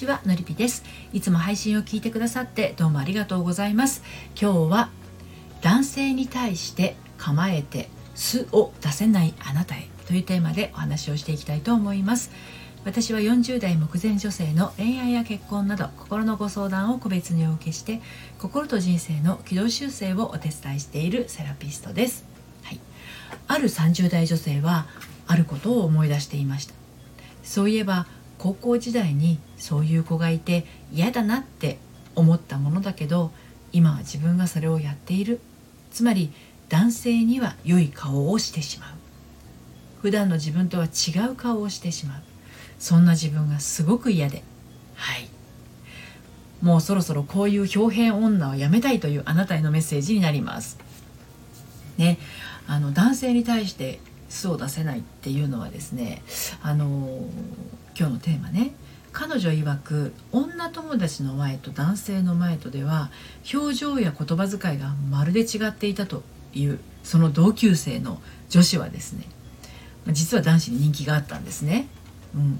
ちはのりぴです。いつも配信を聞いてくださってどうもありがとうございます。今日は男性に対して構えて素を出せないあなたへというテーマでお話をしていきたいと思います。私は40代目前女性の恋愛や結婚など心のご相談を個別にお受けして心と人生の軌道修正をお手伝いしているセラピストです、はい、ある30代女性はあることを思い出していました。そういえば高校時代にそういう子がいて嫌だなって思ったものだけど今は自分がそれをやっている。つまり男性には良い顔をしてしまう。普段の自分とは違う顔をしてしまう。そんな自分がすごく嫌で。はい。もうそろそろこういう表変女をやめたいというあなたへのメッセージになります。ね。あの男性に対して素を出せないっていうのはですねあの今日のテーマね彼女曰く女友達の前と男性の前とでは表情や言葉遣いがまるで違っていたというその同級生の女子はですね実は男子に人気があったんですね。うん、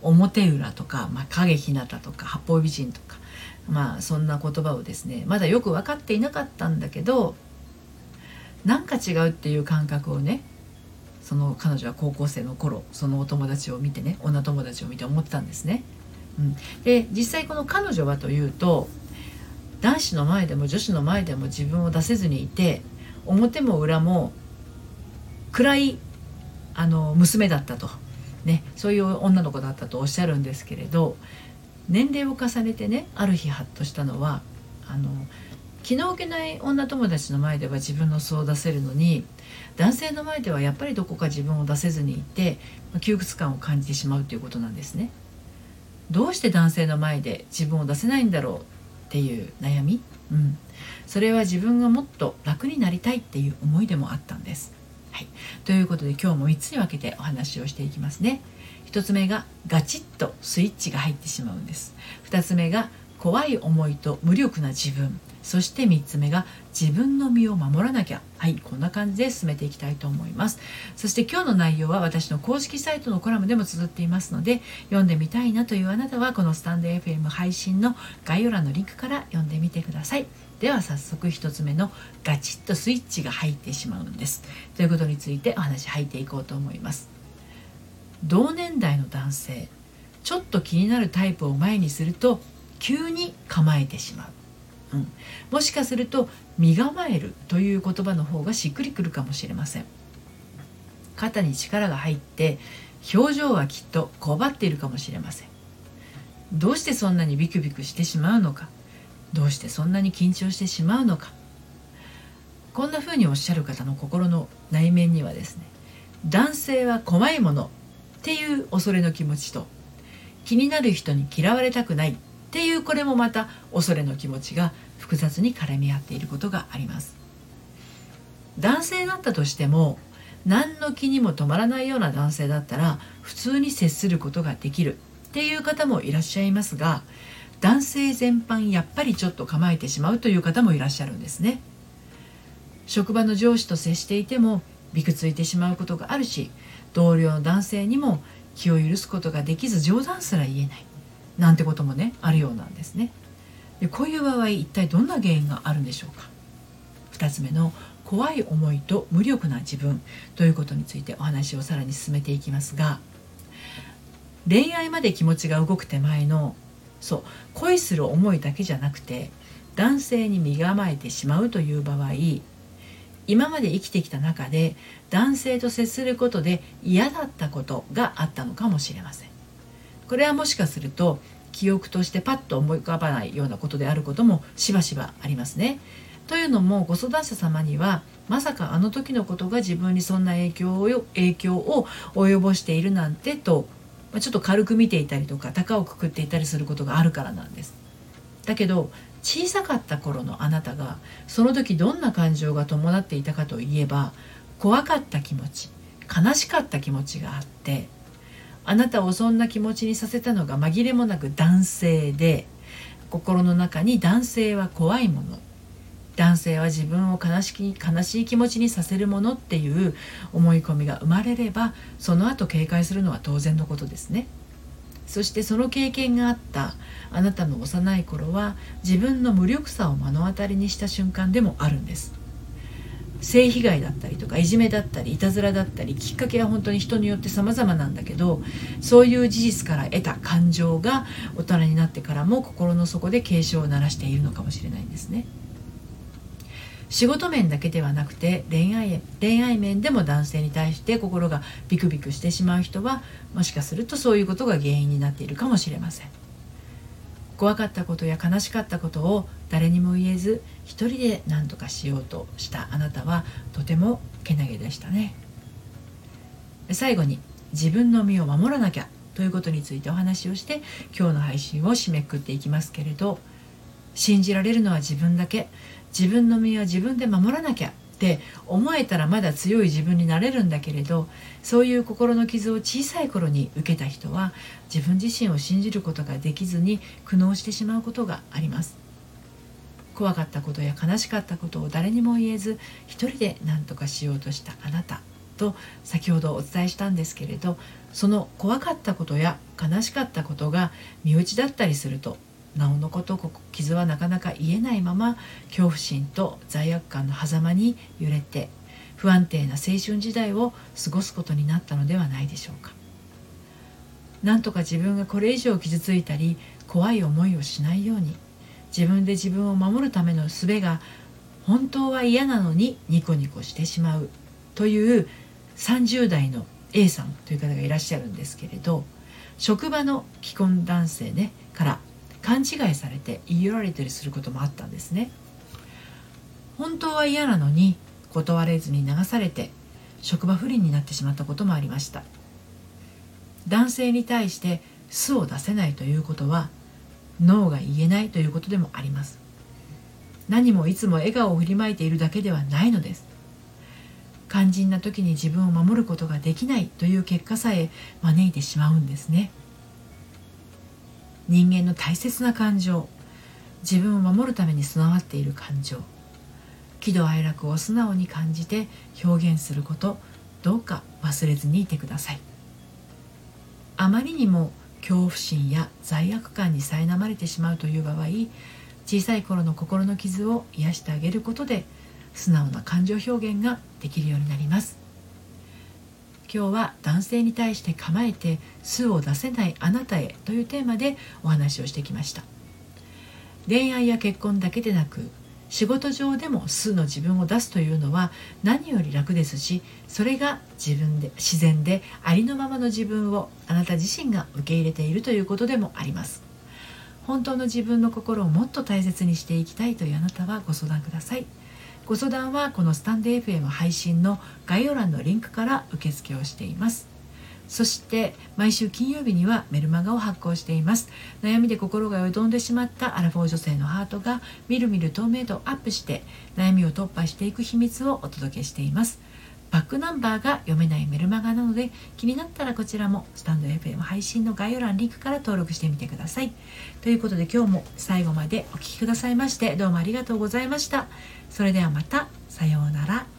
表裏とか、まあ、影ひなたとか八方美人とかまあそんな言葉をですねまだよく分かっていなかったんだけどなんか違うっていう感覚をねその彼女は高校生の頃そのお友達を見てね女友達を見て思ってたんですね。うん、で実際この彼女はというと男子の前でも女子の前でも自分を出せずにいて表も裏も暗いあの娘だったと、ね、そういう女の子だったとおっしゃるんですけれど年齢を重ねてねある日ハッとしたのはあの気の置けない女友達の前では自分の素を出せるのに男性の前ではやっぱりどこか自分を出せずにいて窮屈感を感じてしまうということなんですね。どうして男性の前で自分を出せないんだろうっていう悩み、うん、それは自分がもっと楽になりたいっていう思いでもあったんです。はい、ということで今日も3つに分けてお話をしていきますね。1つ目がガチッとスイッチが入ってしまうんです。2つ目が怖い思いと無力な自分そして3つ目が自分の身を守らなきゃ。はいこんな感じで進めていきたいと思います。そして今日の内容は私の公式サイトのコラムでも綴っていますので読んでみたいなというあなたはこのスタンド FM 配信の概要欄のリンクから読んでみてください。では早速1つ目のガチッとスイッチが入ってしまうんです。ということについてお話入っていこうと思います。同年代の男性ちょっと気になるタイプを前にすると急に構えてしまう。うん、もしかすると身構えるという言葉の方がしっくりくるかもしれません。肩に力が入って表情はきっとこばっているかもしれません。どうしてそんなにビクビクしてしまうのか。どうしてそんなに緊張してしまうのか。こんな風におっしゃる方の心の内面にはですね男性は怖いものっていう恐れの気持ちと気になる人に嫌われたくないっていうこれもまた恐れの気持ちが複雑に絡み合っていることがあります。男性だったとしても何の気にも止まらないような男性だったら普通に接することができる。っていう方もいらっしゃいますが男性全般やっぱりちょっと構えてしまうという方もいらっしゃるんですね。職場の上司と接していてもびくついてしまうことがあるし同僚の男性にも気を許すことができず冗談すら言えない。なんてこともねあるようなんですね。でこういう場合一体どんな原因があるんでしょうか？2つ目の怖い思いと無力な自分ということについてお話をさらに進めていきますが恋愛まで気持ちが動く手前のそう恋する思いだけじゃなくて男性に身構えてしまうという場合今まで生きてきた中で男性と接することで嫌だったことがあったのかもしれません。これはもしかすると記憶としてパッと思い浮かばないようなことであることもしばしばありますね。というのもご相談者様にはまさかあの時のことが自分にそんな影響を影響を及ぼしているなんてとちょっと軽く見ていたりとか高をくくっていたりすることがあるからなんです。だけど小さかった頃のあなたがその時どんな感情が伴っていたかといえば怖かった気持ち悲しかった気持ちがあってあなたをそんな気持ちにさせたのが紛れもなく男性で心の中に男性は怖いもの。男性は自分を悲しき悲しい気持ちにさせるものっていう思い込みが生まれればその後警戒するのは当然のことですね。そしてその経験があったあなたの幼い頃は自分の無力さを目の当たりにした瞬間でもあるんです。性被害だったりとかいじめだったりいたずらだったりきっかけは本当に人によって様々なんだけどそういう事実から得た感情が大人になってからも心の底で警鐘を鳴らしているのかもしれないんですね。仕事面だけではなくて恋愛恋愛面でも男性に対して心がビクビクしてしまう人はもしかするとそういうことが原因になっているかもしれません怖かったことや悲しかったことを誰にも言えず一人で何とかしようとしたあなたはとてもけなげでしたね。最後に自分の身を守らなきゃということについてお話をして今日の配信を締めくくっていきますけれど信じられるのは自分だけ。自分の身は自分で守らなきゃ。って思えたらまだ強い自分になれるんだけれどそういう心の傷を小さい頃に受けた人は自分自身を信じることができずに苦悩してしまうことがあります。怖かったことや悲しかったことを誰にも言えず一人で何とかしようとしたあなたと先ほどお伝えしたんですけれどその怖かったことや悲しかったことが身内だったりするとなおのこと傷はなかなか癒えないまま恐怖心と罪悪感の狭間に揺れて不安定な青春時代を過ごすことになったのではないでしょうか。なんとか自分がこれ以上傷ついたり怖い思いをしないように自分で自分を守るための術が本当は嫌なのにニコニコしてしまうという30代の A さんという方がいらっしゃるんですけれど職場の既婚男性ねから勘違いされて言い寄られたりすることもあったんですね。本当は嫌なのに断れずに流されて職場不倫になってしまったこともありました。男性に対して素を出せないということは脳が言えないということでもあります。何もいつも笑顔を振りまいているだけではないのです。肝心な時に自分を守ることができないという結果さえ招いてしまうんですね。人間の大切な感情。自分を守るために備わっている感情。喜怒哀楽を素直に感じて表現すること。どうか忘れずにいてください。あまりにも恐怖心や罪悪感に苛まれてしまうという場合小さい頃の心の傷を癒してあげることで素直な感情表現ができるようになります。今日は男性に対して構えて素を出せないあなたへというテーマでお話をしてきました。恋愛や結婚だけでなく仕事上でも素の自分を出すというのは何より楽ですしそれが自分で自然でありのままの自分をあなた自身が受け入れているということでもあります。本当の自分の心をもっと大切にしていきたいというあなたはご相談ください。ご相談はこのスタンド FM 配信の概要欄のリンクから受付をしています。そして毎週金曜日にはメルマガを発行しています。悩みで心がよどんでしまったアラフォー女性のハートがみるみる透明度アップして悩みを突破していく秘密をお届けしています。バックナンバーが読めないメルマガなので気になったらこちらもスタンド FM 配信の概要欄リンクから登録してみてください。ということで今日も最後までお聴きくださいましてどうもありがとうございました。それではまた。さようなら。